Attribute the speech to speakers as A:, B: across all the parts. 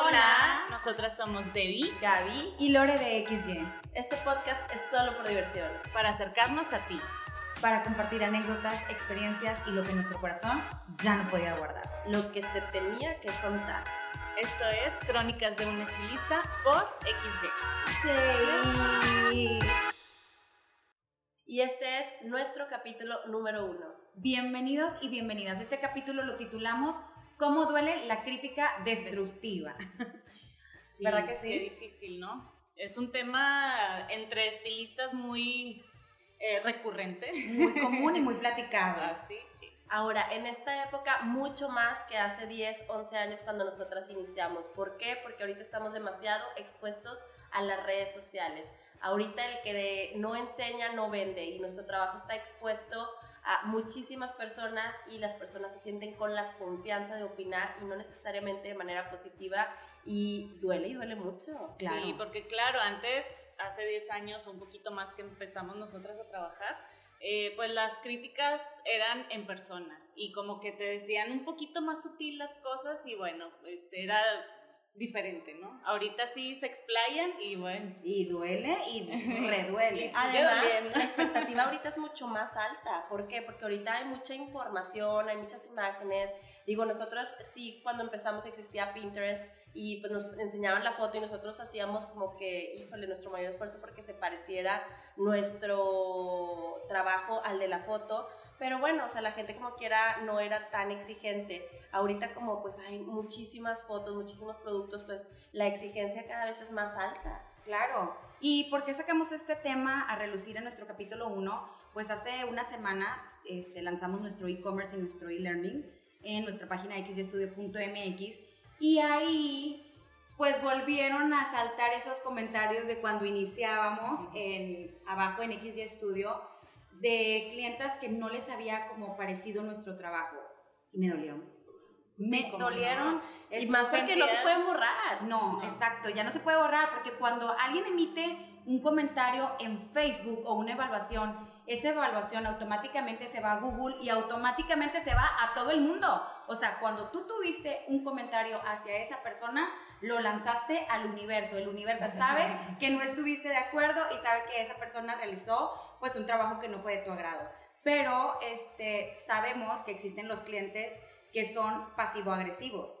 A: Hola, nosotras somos Debbie,
B: Gaby
C: y Lore de XY.
B: Este podcast es solo por diversión.
A: Para acercarnos a ti.
C: Para compartir anécdotas, experiencias y lo que nuestro corazón ya no podía guardar.
B: Lo que se tenía que contar.
A: Esto es Crónicas de un estilista por
B: XY. Y este es nuestro capítulo número uno.
C: Bienvenidos y bienvenidas. Este capítulo lo titulamos ¿Cómo duele la crítica destructiva?
A: Sí, ¿Verdad que sí? Qué difícil, ¿no? Es un tema entre estilistas muy eh, recurrente.
C: Muy común y muy platicado.
A: Así
B: Ahora, en esta época, mucho más que hace 10, 11 años cuando nosotras iniciamos. ¿Por qué? Porque ahorita estamos demasiado expuestos a las redes sociales. Ahorita el que no enseña no vende y nuestro trabajo está expuesto a muchísimas personas y las personas se sienten con la confianza de opinar y no necesariamente de manera positiva y duele y duele mucho.
A: Sí, porque claro, antes, hace 10 años o un poquito más que empezamos nosotras a trabajar, eh, pues las críticas eran en persona y como que te decían un poquito más sutil las cosas y bueno, este era diferente, ¿no? Ahorita sí se explayan y bueno.
C: Y duele y reduele.
B: Además, la expectativa ahorita es mucho más alta. ¿Por qué? Porque ahorita hay mucha información, hay muchas imágenes. Digo, nosotros sí, cuando empezamos existía Pinterest y pues nos enseñaban la foto y nosotros hacíamos como que, híjole, nuestro mayor esfuerzo porque se pareciera nuestro trabajo al de la foto pero bueno, o sea, la gente como quiera no era tan exigente. Ahorita como pues hay muchísimas fotos, muchísimos productos, pues la exigencia cada vez es más alta.
C: Claro. ¿Y por qué sacamos este tema a relucir en nuestro capítulo 1? Pues hace una semana este, lanzamos nuestro e-commerce y nuestro e-learning en nuestra página xdestudio.mx y ahí pues volvieron a saltar esos comentarios de cuando iniciábamos en, abajo en Studio de clientas que no les había como parecido nuestro trabajo y me dolieron.
B: me dolieron. Y más que no se pueden borrar.
C: No, exacto, ya no se puede borrar porque cuando alguien emite un comentario en Facebook o una evaluación, esa evaluación automáticamente se va a Google y automáticamente se va a todo el mundo. O sea, cuando tú tuviste un comentario hacia esa persona, lo lanzaste al universo. El universo sabe que no estuviste de acuerdo y sabe que esa persona realizó pues un trabajo que no fue de tu agrado. Pero este, sabemos que existen los clientes que son pasivo-agresivos.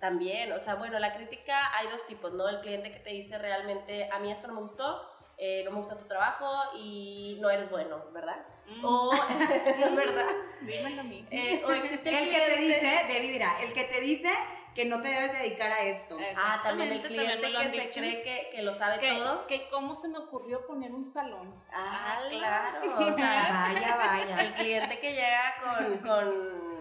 B: También, o sea, bueno, la crítica hay dos tipos, ¿no? El cliente que te dice realmente, a mí esto no me gustó, eh, no me gusta tu trabajo y no eres bueno, ¿verdad?
A: Mm. O,
B: ¿verdad?
A: Dímelo a mí.
C: Eh, o existe el, que te dice, Debbie dirá, el que te dice que no te debes dedicar a esto.
B: Ah, también el cliente que se cree que, que, lo sabe todo.
A: Que cómo se me ocurrió poner un salón.
B: Ah, claro. O sea,
C: vaya, vaya.
B: El cliente que llega con, con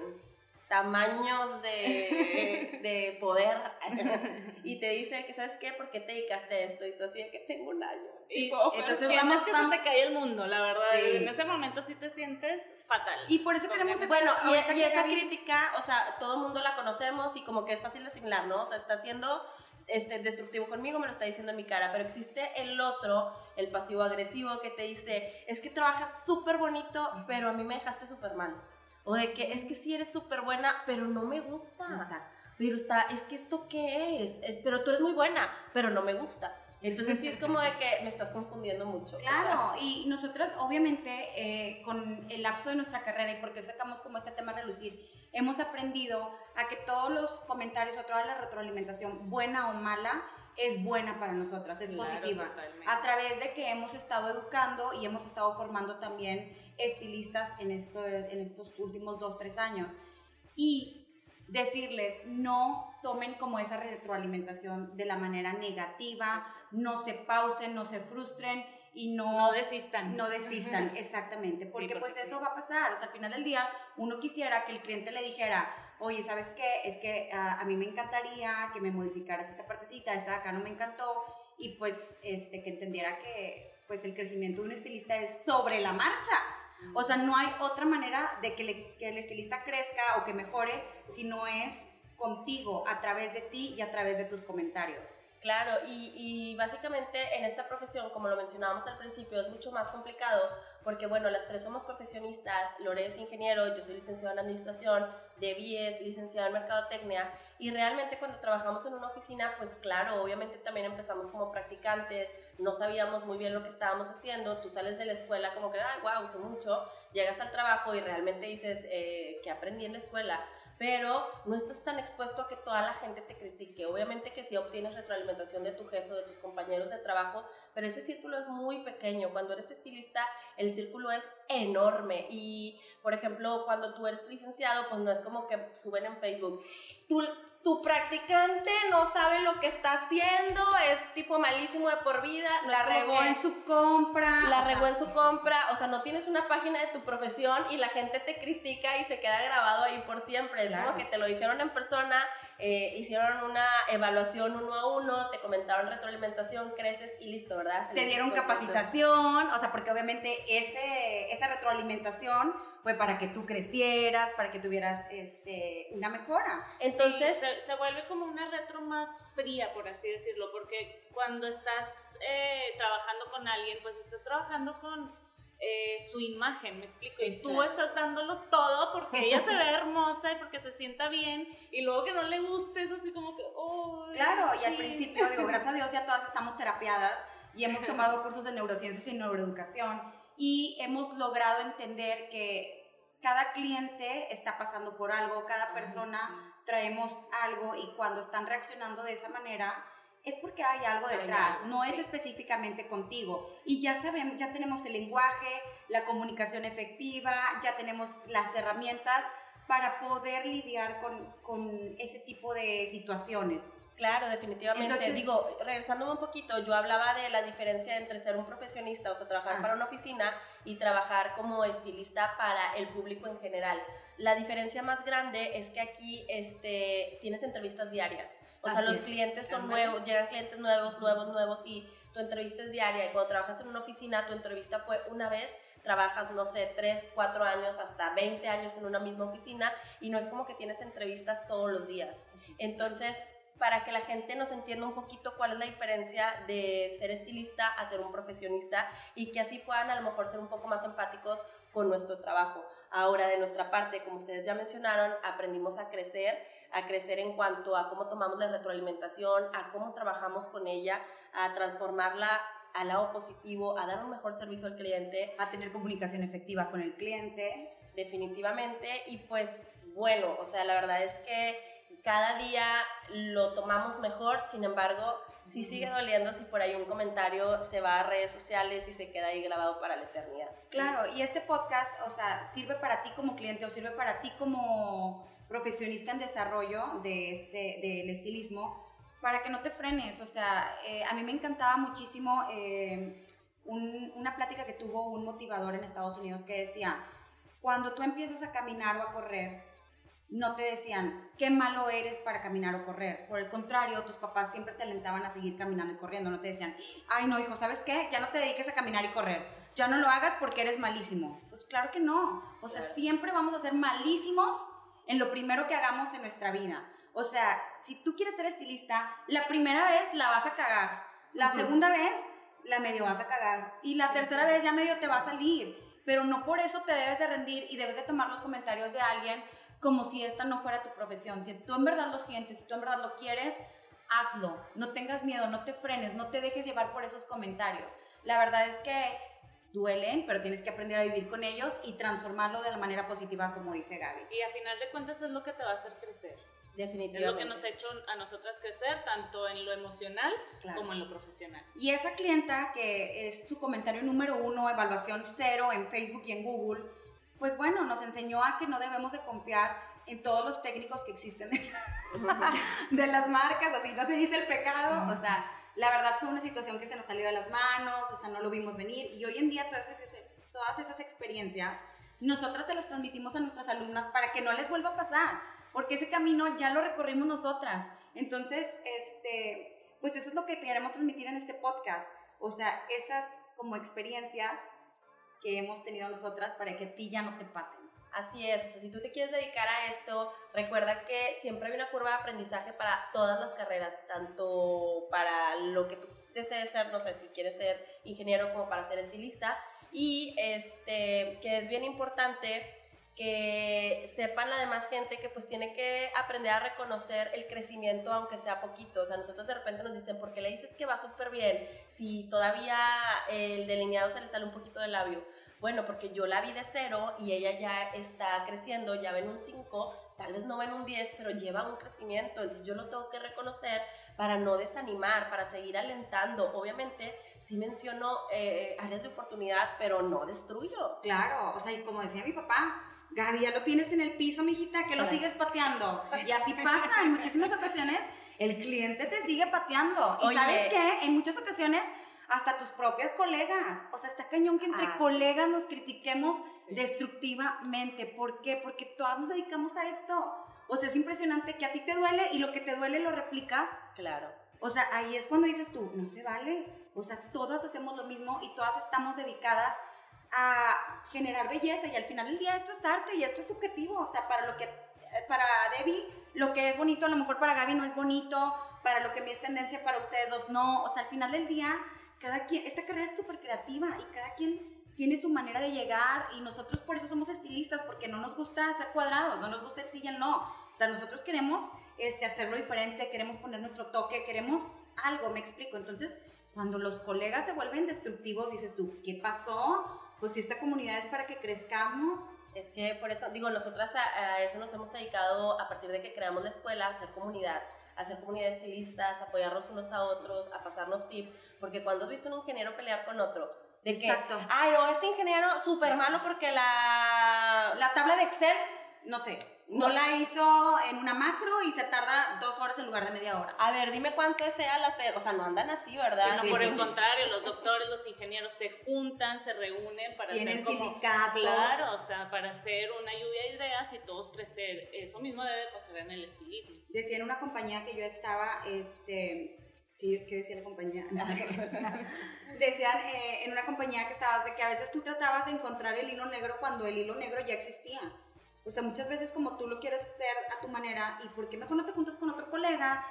B: tamaños de, de poder y te dice que sabes qué, ¿por qué te dedicaste a esto? Y tú así de que tengo un año.
A: Y, entonces vamos que se te cae el mundo, la verdad. En ese momento sí te sientes fatal.
C: Y por eso queremos...
B: Bueno, y, y esa crítica, o sea, todo el mundo la conocemos y como que es fácil de asimilar, ¿no? O sea, está siendo este, destructivo conmigo, me lo está diciendo en mi cara, pero existe el otro, el pasivo agresivo, que te dice, es que trabajas súper bonito, pero a mí me dejaste súper mal. O de que es que sí eres súper buena, pero no me gusta.
C: Exacto.
B: Pero está, es que esto qué es, eh, pero tú eres muy buena, pero no me gusta. Entonces sí es como de que me estás confundiendo mucho.
C: Claro, y nosotras obviamente eh, con el lapso de nuestra carrera y porque sacamos como este tema a relucir, hemos aprendido a que todos los comentarios o toda la retroalimentación, buena o mala, es buena para nosotras, es positiva. A través de que hemos estado educando y hemos estado formando también estilistas en, esto, en estos últimos dos, tres años. Y decirles, no tomen como esa retroalimentación de la manera negativa, no se pausen, no se frustren y no,
A: no desistan.
C: No desistan, exactamente, porque, pues eso va a pasar, o sea, al final del día uno quisiera que el cliente le dijera, oye, ¿sabes qué? Es que ah, a mí me encantaría que me modificaras esta partecita, esta de acá no me encantó, y pues este, que entendiera que pues el crecimiento de un estilista es sobre la marcha. O sea, no hay otra manera de que, que el estilista crezca o que mejore si no es contigo, a través de ti y a través de tus comentarios.
B: Claro, y, básicamente en esta profesión, como lo mencionábamos al principio, es mucho más complicado porque, bueno, las tres somos profesionistas, Lore es ingeniero, yo soy licenciado en administración, Debbie es licenciada en mercadotecnia, y realmente cuando trabajamos en una oficina, pues claro, obviamente también empezamos como practicantes, no sabíamos muy bien lo que estábamos haciendo, tú sales de la escuela como que, ay, wow, sé mucho, llegas al trabajo y realmente dices, eh, que aprendí en la escuela? Pero no estás tan expuesto a que toda la gente te critique. Obviamente que sí obtienes retroalimentación de tu jefe o de tus compañeros de trabajo, pero ese círculo es muy pequeño. Cuando eres estilista, el círculo es enorme. Y, por ejemplo, cuando tú eres licenciado, pues no es como que suben en Facebook, tú tu practicante no sabe lo que está haciendo, es tipo malísimo de por vida.
C: la regó en su compra.
B: La regó en su compra, o sea, no tienes una página de tu profesión y la gente te critica y se queda grabado ahí por siempre. Es como que te lo dijeron en persona, eh, hicieron una evaluación uno a uno, te comentaron retroalimentación, creces y listo, ¿verdad?
C: Te dieron capacitación, o sea, porque obviamente ese, esa retroalimentación fue para que tú crecieras, para que tuvieras este, una mejora.
A: Entonces se, vuelve como una retro más fría, por así decirlo, porque cuando estás eh, trabajando con alguien, pues estás trabajando con eh, su imagen, me explico. Y tú estás dándolo todo porque ella se ve hermosa y porque se sienta bien y luego que no le guste es así como que, oh,
C: Claro, y al principio, digo, gracias a Dios ya todas estamos terapiadas y hemos tomado cursos de neurociencias y neuroeducación y hemos logrado entender que cada cliente está pasando por algo, cada persona traemos algo y cuando están reaccionando de esa manera es porque hay algo detrás, no es específicamente contigo. Y ya sabemos, ya tenemos el lenguaje, la comunicación efectiva, ya tenemos las herramientas para poder lidiar con, con ese tipo de situaciones.
B: Claro, definitivamente. Digo, regresándome un poquito, yo hablaba de la diferencia entre ser un profesionista, o sea, trabajar ah. para una oficina y trabajar como estilista para el público en general. La diferencia más grande es que aquí este, tienes entrevistas diarias. O sea, los clientes son nuevos, llegan clientes nuevos, nuevos, nuevos y tu entrevista es diaria. Y cuando trabajas en una oficina, tu entrevista fue una vez, trabajas, no sé, 3, 4 años, hasta 20 años en una misma oficina y no es como que tienes entrevistas todos los días. Entonces, para que la gente nos entienda un poquito cuál es la diferencia de ser estilista a ser un profesionista y que así puedan a lo mejor ser un poco más empáticos con nuestro trabajo. Ahora, de nuestra parte, como ustedes ya mencionaron, aprendimos a crecer, a crecer en cuanto a cómo tomamos la retroalimentación, a cómo trabajamos con ella, a transformarla al lado positivo, a dar un mejor servicio al cliente.
C: A tener comunicación efectiva con el cliente.
B: Definitivamente. Y pues bueno, o sea, la verdad es que cada día lo tomamos mejor, sin embargo, sí sigue doliendo si por ahí un comentario se va a redes sociales y se queda ahí grabado para la eternidad.
C: Claro, y este podcast, o sea, sirve para ti como cliente o sirve para ti como profesionista en desarrollo de este, del estilismo, para que no te frenes. O sea, eh, a mí me encantaba muchísimo eh, una plática que tuvo un motivador en Estados Unidos que decía, cuando tú empiezas a caminar o a correr, no te decían, qué malo eres para caminar o correr. Por el contrario, tus papás siempre te alentaban a seguir caminando y corriendo. No te decían, ay, no, hijo, ¿sabes qué? Ya no te dediques a caminar y correr. Ya no lo hagas porque eres malísimo. Pues claro que no. O sea, siempre vamos a ser malísimos en lo primero que hagamos en nuestra vida. O sea, si tú quieres ser estilista, la primera vez la vas a cagar. La segunda vez la medio vas a cagar. Y la tercera vez ya medio te va a salir. Pero no por eso te debes de rendir y debes de tomar los comentarios de alguien como si esta no fuera tu profesión. Si tú en verdad lo sientes, si tú en verdad lo quieres, hazlo. No tengas miedo, no te frenes, no te dejes llevar por esos comentarios. La verdad es que duelen, pero tienes que aprender a vivir con ellos y transformarlo de la manera positiva, como dice Gaby.
A: Y a final de cuentas es lo que te va a hacer crecer.
B: Definitivamente.
A: Es lo que nos ha hecho a nosotras crecer, tanto en lo emocional como en lo profesional.
C: Y esa clienta que es su comentario número uno, evaluación cero en Facebook y en Google, pues bueno, nos enseñó a que no debemos de confiar en todos los técnicos que existen de, las marcas, así no se dice el pecado, o sea, la verdad fue una situación que se nos salió de las manos, o sea, no lo vimos venir, y hoy en día todas esas, todas esas experiencias, nosotras se las transmitimos a nuestras alumnas para que no les vuelva a pasar, porque ese camino ya lo recorrimos nosotras, entonces, este, pues eso es lo que queremos transmitir en este podcast, o sea, esas como experiencias que hemos tenido nosotras para que a ti ya no te pasen.
B: Así es, o sea, si tú te quieres dedicar a esto, recuerda que siempre hay una curva de aprendizaje para todas las carreras, tanto para lo que tú desees ser, no sé, si quieres ser ingeniero como para ser estilista, y este, que es bien importante que sepan la demás gente que pues tiene que aprender a reconocer el crecimiento aunque sea poquito. O sea, nosotros de repente nos dicen, ¿por qué le dices que va súper bien si todavía el delineado se le sale un poquito del labio? Bueno, porque yo la vi de cero y ella ya está creciendo, ya ven un 5, tal vez no ven un 10, pero lleva un crecimiento. Entonces yo lo tengo que reconocer para no desanimar, para seguir alentando. Obviamente, sí menciono eh, áreas de oportunidad, pero no destruyo.
C: Claro, o sea, y como decía mi papá, Gaby, ya lo tienes en el piso, mijita, que lo sigues pateando. Y así pasa en muchísimas ocasiones, el cliente te sigue pateando. Y sabes qué, en muchas ocasiones hasta tus propias colegas. O sea, está cañón que entre colegas nos critiquemos destructivamente. ¿Por qué? Porque todos nos dedicamos a esto. O sea, es impresionante que a ti te duele y lo que te duele lo replicas.
B: Claro.
C: O sea, ahí es cuando dices tú, no se vale. O sea, todas hacemos lo mismo y todas estamos dedicadas a generar belleza y al final del día esto es arte y esto es subjetivo. O sea, para lo que, para Debbie, lo que es bonito a lo mejor para Gaby no es bonito, para lo que me es tendencia para ustedes dos no. O sea, al final del día cada quien, esta carrera es súper creativa y cada quien tiene su manera de llegar y nosotros por eso somos estilistas, porque no nos gusta ser cuadrados, no nos gusta el el no. O sea, nosotros queremos este, hacerlo diferente, queremos poner nuestro toque, queremos algo, me explico. Entonces, cuando los colegas se vuelven destructivos, dices tú, ¿qué pasó? Pues si esta comunidad es para que crezcamos.
B: Es que por eso, digo, nosotras a, a eso nos hemos dedicado a partir de que creamos la escuela, a hacer comunidad hacer comunidad de estilistas, apoyarnos unos a otros, a pasarnos tips, porque cuando has visto un ingeniero pelear con otro, de que, Exacto. ay, no, este ingeniero súper malo porque la...
C: La tabla de Excel, no sé, no la hizo en una macro y se tarda dos horas en lugar de media hora.
B: A ver, dime cuánto es al hacer. O sea, no andan así, ¿verdad?
A: por el contrario, los doctores, los ingenieros se juntan, se reúnen para hacer como...
C: sindicatos.
A: Claro, o sea, para hacer una lluvia de ideas y todos crecer. Eso mismo debe pasar en el estilismo.
C: Decía en una compañía que yo estaba, este... ¿Qué, decía la compañía? Decían eh, en una compañía que estabas de que a veces tú tratabas de encontrar el hilo negro cuando el hilo negro ya existía. O sea, muchas veces como tú lo quieres hacer a tu manera, ¿y por qué mejor no te juntas con otro colega?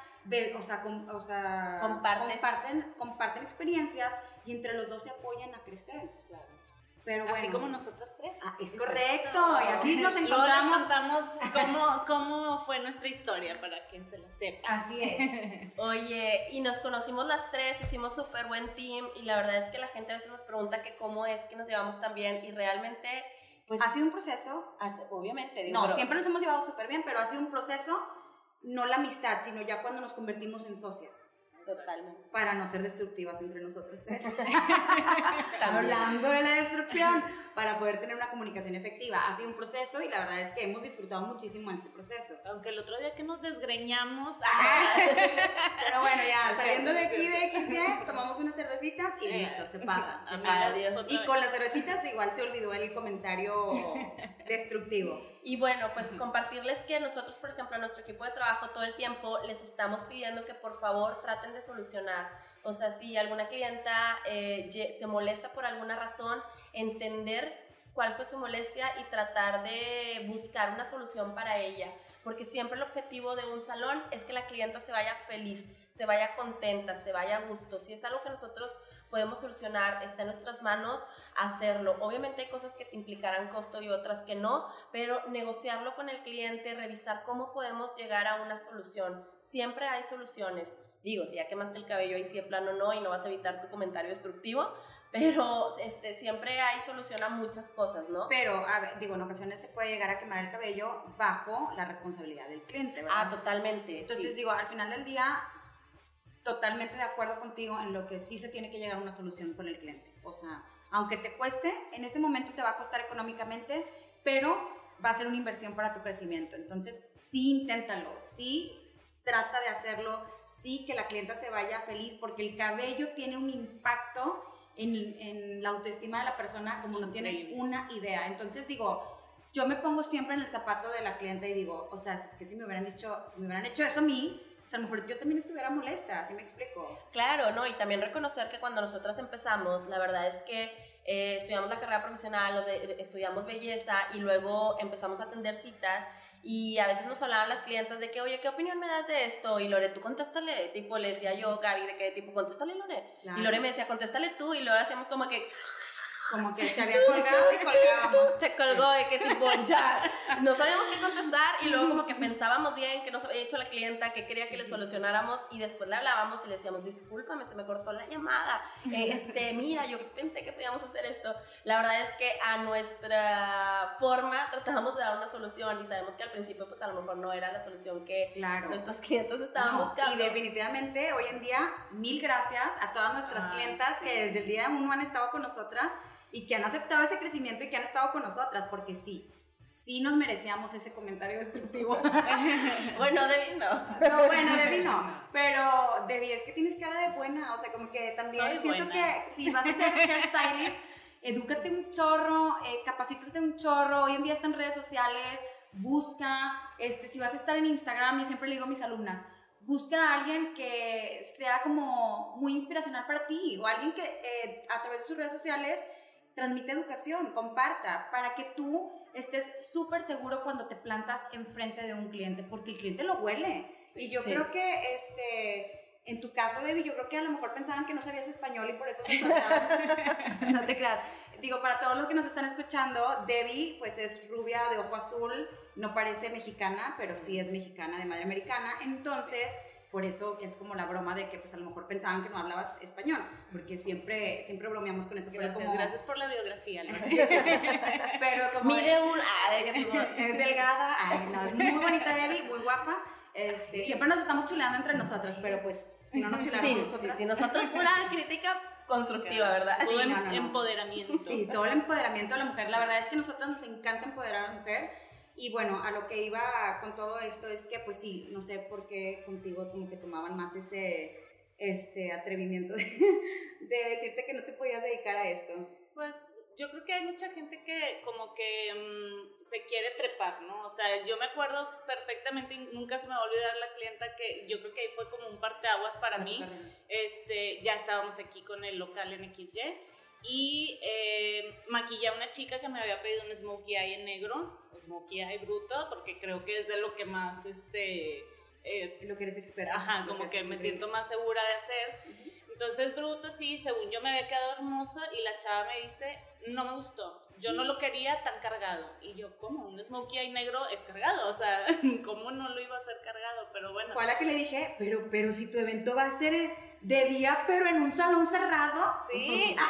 C: o sea, o sea comparten, comparten experiencias y entre los dos se apoyan a crecer. Claro.
A: Pero así como nosotros tres.
C: Ah, es correcto. Y así nos encontramos.
A: contamos cómo, cómo fue nuestra historia para quien se lo sepa.
C: Así es.
B: Oye, y nos conocimos las tres, hicimos súper buen team y la verdad es que la gente a veces nos pregunta que cómo es que nos llevamos tan bien y realmente
C: pues, ha sido un proceso,
B: obviamente.
C: no, siempre nos hemos llevado súper bien, pero ha sido un proceso, no la amistad, sino ya cuando nos convertimos en socias.
B: Totalmente.
C: Para no ser destructivas entre nosotros tres. Hablando de la destrucción, para poder tener una comunicación efectiva. Ha sido un proceso y la verdad es que hemos disfrutado muchísimo este proceso.
A: Aunque el otro día que nos desgreñamos.
C: Ah. Pero bueno, ya saliendo de aquí de XY, tomamos unas cervecitas y listo, se pasa. Se pasa. Y con las cervecitas igual se olvidó el comentario destructivo.
B: Y bueno, pues compartirles que nosotros, por ejemplo, a nuestro equipo de trabajo todo el tiempo les estamos pidiendo que por favor traten de solucionar. O sea, si alguna clienta eh, se molesta por alguna razón, entender cuál fue su molestia y tratar de buscar una solución para ella. Porque siempre el objetivo de un salón es que la clienta se vaya feliz, se vaya contenta, se vaya a gusto. Si es algo que nosotros podemos solucionar, está en nuestras manos hacerlo. Obviamente hay cosas que te implicarán costo y otras que no, pero negociarlo con el cliente, revisar cómo podemos llegar a una solución. Siempre hay soluciones. Digo, si ya quemaste el cabello ahí sí de plano no y no vas a evitar tu comentario destructivo, pero este, siempre hay solución a muchas cosas, ¿no?
C: Pero, a ver, digo, en ocasiones se puede llegar a quemar el cabello bajo la responsabilidad del cliente, ¿verdad?
B: Ah, totalmente.
C: Entonces, digo, al final del día, totalmente de acuerdo contigo en lo que sí se tiene que llegar a una solución con el cliente. O sea, aunque te cueste, en ese momento te va a costar económicamente, pero va a ser una inversión para tu crecimiento. Entonces, sí, inténtalo, sí, trata de hacerlo, sí, que la clienta se vaya feliz, porque el cabello tiene un impacto en, en la autoestima de la persona como no tiene una idea. Entonces, digo, yo me pongo siempre en el zapato de la clienta y digo, o sea, es que si me hubieran dicho, si me hubieran hecho eso a mí, pues a lo mejor yo también estuviera molesta, ¿sí me explico?
B: Claro, ¿no? Y también reconocer que cuando nosotras empezamos, la verdad es que eh, estudiamos la carrera profesional, estudiamos belleza y luego empezamos a atender citas y a veces nos hablaban las clientas de que, oye, ¿qué opinión me das de esto? Y Lore, tú contéstale, tipo, le decía yo, Gaby, de que, tipo, contéstale, Lore.
C: Claro.
B: Y Lore me decía, contéstale tú, y luego hacíamos como que,
C: Como que se había colgado y colgábamos.
B: se colgó de que tipo ya no sabíamos qué contestar y luego como que pensábamos bien que nos había dicho la clienta que quería que le solucionáramos y después le hablábamos y le decíamos discúlpame se me cortó la llamada. Eh, este mira yo pensé que podíamos hacer esto la verdad es que a nuestra forma tratábamos de dar una solución y sabemos que al principio pues a lo mejor no era la solución que
C: Claro.
B: nuestras clientes estaban
C: No,
B: buscando.
C: Y definitivamente hoy en día, mil gracias a todas nuestras
A: Ay,
C: clientas
A: sí.
C: que desde el día uno han estado con nosotras y que han aceptado ese crecimiento y que han estado con nosotras, porque sí, sí nos merecíamos ese comentario destructivo.
B: bueno Debbie no
C: No, bueno, Debbie no. Pero Debbie, es que tienes cara de buena. O sea, como que también
A: Soy
C: siento
A: buena.
C: que si vas a ser hairstylist, edúcate un chorro, eh, capacítate un chorro. Hoy en día están redes sociales, busca. Este, si vas a estar en Instagram, yo siempre le digo a mis alumnas, busca a alguien que sea como muy inspiracional para ti o alguien que eh, a través de sus redes sociales transmite educación, comparta, para que tú estés súper seguro cuando te plantas enfrente de un cliente, porque el cliente lo huele.
A: Sí,
C: y yo
B: sí.
C: creo que, este, en tu caso, Debbie, yo creo que a lo mejor pensaban que no sabías español y por eso se soltaban. no te creas. Digo, para todos los que nos están escuchando, Debbie, pues es rubia de ojo azul, no parece mexicana, pero sí es mexicana de madre americana. Entonces, por eso es como la broma de que pues a lo mejor pensaban que no hablabas español, porque siempre, siempre bromeamos con eso.
A: Gracias,
C: como,
A: gracias por la biografía.
C: Pero como
B: mide un tú-
C: es delgada, ay, no, es muy bonita Debbie, muy guapa. Este, siempre nos estamos chuleando entre nosotras, pero pues si no nos chuleamos
B: sí,
C: nosotras.
B: sí, sí, nosotros pura crítica constructiva verdad
A: Todo
C: Sí,
A: em-
C: no, no, no.
A: empoderamiento.
C: Sí, todo el empoderamiento de la mujer. La verdad es que a nosotros nos encanta empoderar a la mujer. Y bueno, a lo que iba con todo esto es que, pues sí, no sé por qué contigo como que tomaban más ese este atrevimiento de, de decirte que no te podías dedicar a esto.
A: Pues yo creo que hay mucha gente que como que mm, se quiere trepar, ¿no? O sea, yo me acuerdo perfectamente, nunca se me va a olvidar la clienta que yo creo que ahí fue como un parteaguas para mí. Este, ya estábamos aquí con el local en XY y eh, maquillé a una chica que me había pedido un smokey eye en negro, smokey eye bruto, porque creo que es de lo que más, este, eh,
C: Lo que eres experta.
A: Ajá, como que me siento más segura de hacer. Entonces, bruto, sí, según yo me había quedado hermosa y la chava me dice, no me gustó, yo no lo quería tan cargado. Y yo, ¿cómo? Un smokey eye negro es cargado, o sea, ¿cómo no lo iba a hacer cargado? Pero bueno.
C: Fue a la que le dije, pero, pero si tu evento va a ser de día, pero en un salón cerrado,
A: Sí.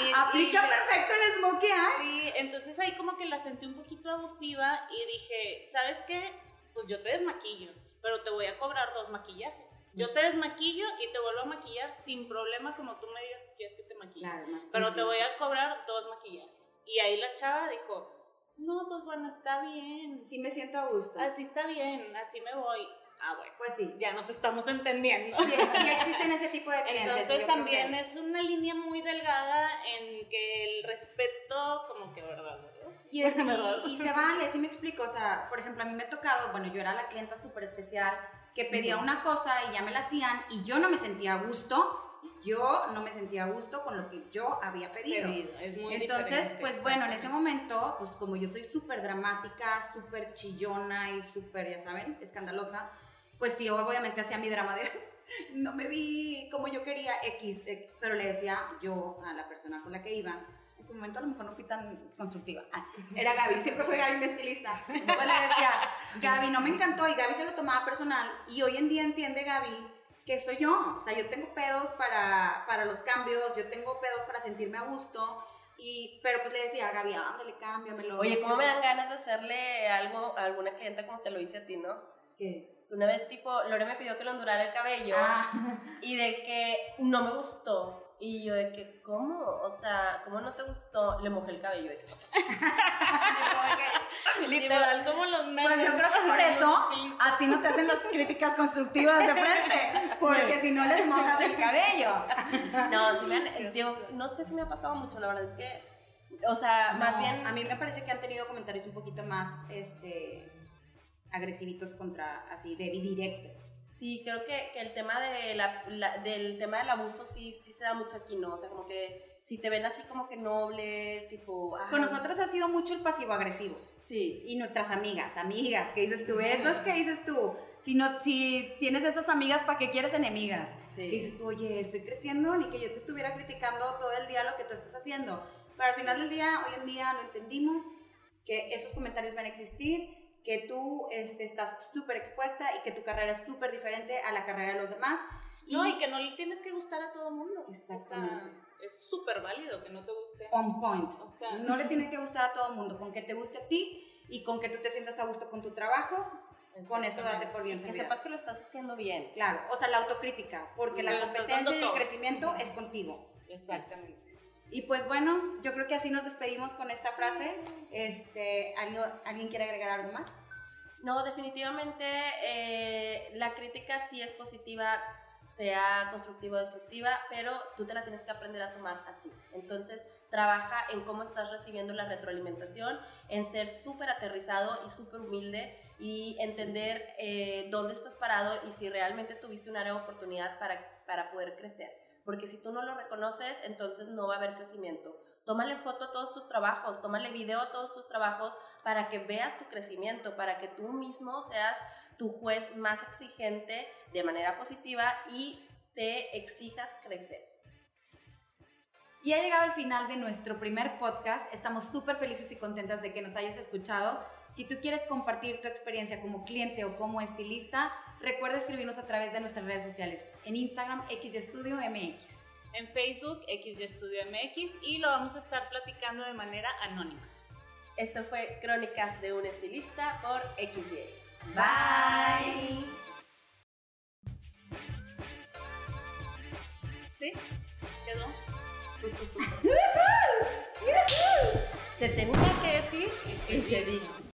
A: Y-
C: aplica
A: y-
C: perfecto el smokey eye.
A: Sí, entonces ahí como que la sentí un poquito abusiva y dije, ¿sabes qué? Pues yo te desmaquillo, pero te voy a cobrar dos maquillajes. Yo te desmaquillo y te vuelvo a maquillar sin problema como tú me digas que quieres que te maquille.
C: Claro, más
A: pero te voy a cobrar dos maquillajes. Y ahí la chava dijo, no, pues bueno, está bien.
C: Sí me siento a gusto.
A: Así está bien, así me voy. Ah, bueno,
C: Pues sí.
A: ya nos estamos entendiendo.
C: Sí, sí existen ese tipo de clientes.
A: Entonces también
C: que-
A: es una línea muy delgada en que el respeto, como que, ¿verdad? ¿verdad?
C: Y, es- y- y se vale, sí me explico. O sea, por ejemplo, a mí me ha tocado, bueno, yo era la clienta súper especial que pedía una cosa y ya me la hacían y yo no me sentía a gusto. Yo no me sentía a gusto con lo que yo había pedido.
A: Pedido, Es muy
C: Entonces, pues bueno, en ese momento, pues como yo soy súper dramática, súper chillona y súper, ya saben, escandalosa, pues sí, obviamente hacía mi drama de no me vi como yo quería X, eh, pero le decía yo a la persona con la que iba, en su momento a lo mejor no fui tan constructiva, Ah, era Gaby, siempre fue Gaby mi estilista, entonces le decía, Gaby no me encantó y Gaby se lo tomaba personal y hoy en día entiende Gaby que soy yo, o sea, yo tengo pedos para, para los cambios, yo tengo pedos para sentirme a gusto, y, pero pues le decía, Gaby, ándale, cámbiamelo.
B: Oye, ¿cómo me dan ganas de hacerle algo a alguna clienta como te lo hice a ti, no?
C: ¿Qué?
B: Una vez, tipo, Lore me pidió que le ondurara el cabello
C: Ah,
B: y de que no me gustó. Y yo de que, ¿cómo? O sea, ¿cómo no te gustó? Le mojé el cabello. que-
A: Literal, como los memes.
C: pues yo creo que por eso a ti no te hacen las críticas constructivas de frente, porque si no les mojas el cabello.
B: No, sí me han, digo, no sé si me ha pasado mucho, la verdad es que, o sea, más bien...
C: A mí me parece que han tenido comentarios un poquito más, este, agresivitos contra, así, de directo.
B: Sí, creo que, que el tema de la, la- del tema del abuso sí, sí se da mucho aquí, ¿no? O sea, como que si te ven así como que noble, tipo... ay,
C: Con nosotras ha sido mucho el pasivo-agresivo.
B: Sí.
C: Y nuestras amigas, amigas, ¿qué dices tú? Esas que dices tú. Si, no, si tienes esas amigas, ¿para qué quieres enemigas?
B: Sí.
C: Que dices tú, oye, estoy creciendo, ni que yo te estuviera criticando todo el día lo que tú estás haciendo. Pero al final del día, hoy en día lo entendimos, que esos comentarios van a existir, que tú este, estás súper expuesta y que tu carrera es súper diferente a la carrera de los demás.
A: No, y que no le tienes que gustar a todo el mundo.
C: Exactamente.
A: O sea, es súper válido que no te guste.
C: on point.
A: O sea,
C: no le tiene que gustar a todo el mundo, con que te guste a ti y con que tú te sientas a gusto con tu trabajo, con eso date por bien
B: Que
C: servida.
B: sepas que lo estás haciendo bien.
C: Claro, o sea, la autocrítica, porque
A: Que
C: la competencia y el crecimiento es contigo.
A: Exactamente.
C: Y pues bueno, yo creo que así nos despedimos con esta frase. Este, ¿alguien, ¿alguien quiere agregar algo más?
B: No, definitivamente eh, la crítica sí es positiva, sea constructiva o destructiva, pero tú te la tienes que aprender a tomar así. Entonces, trabaja en cómo estás recibiendo la retroalimentación, en ser súper aterrizado y súper humilde y entender eh, dónde estás parado y si realmente tuviste una área de oportunidad para, para poder crecer. Porque si tú no lo reconoces, entonces no va a haber crecimiento. Tómale foto a todos tus trabajos, tómale video a todos tus trabajos para que veas tu crecimiento, para que tú mismo seas tu juez más exigente de manera positiva y te exijas crecer.
C: Y ha llegado el final de nuestro primer podcast. Estamos súper felices y contentas de que nos hayas escuchado. Si tú quieres compartir tu experiencia como cliente o como estilista, recuerda escribirnos a través de nuestras redes sociales. En Instagram, XYestudio MX.
A: En Facebook, XY Studio MX, y lo vamos a estar platicando de manera anónima.
B: Esto fue Crónicas de un estilista por XY.
C: Bye.
A: ¿Sí? ¿Quedó?
B: Se tenía que decir y se dijo.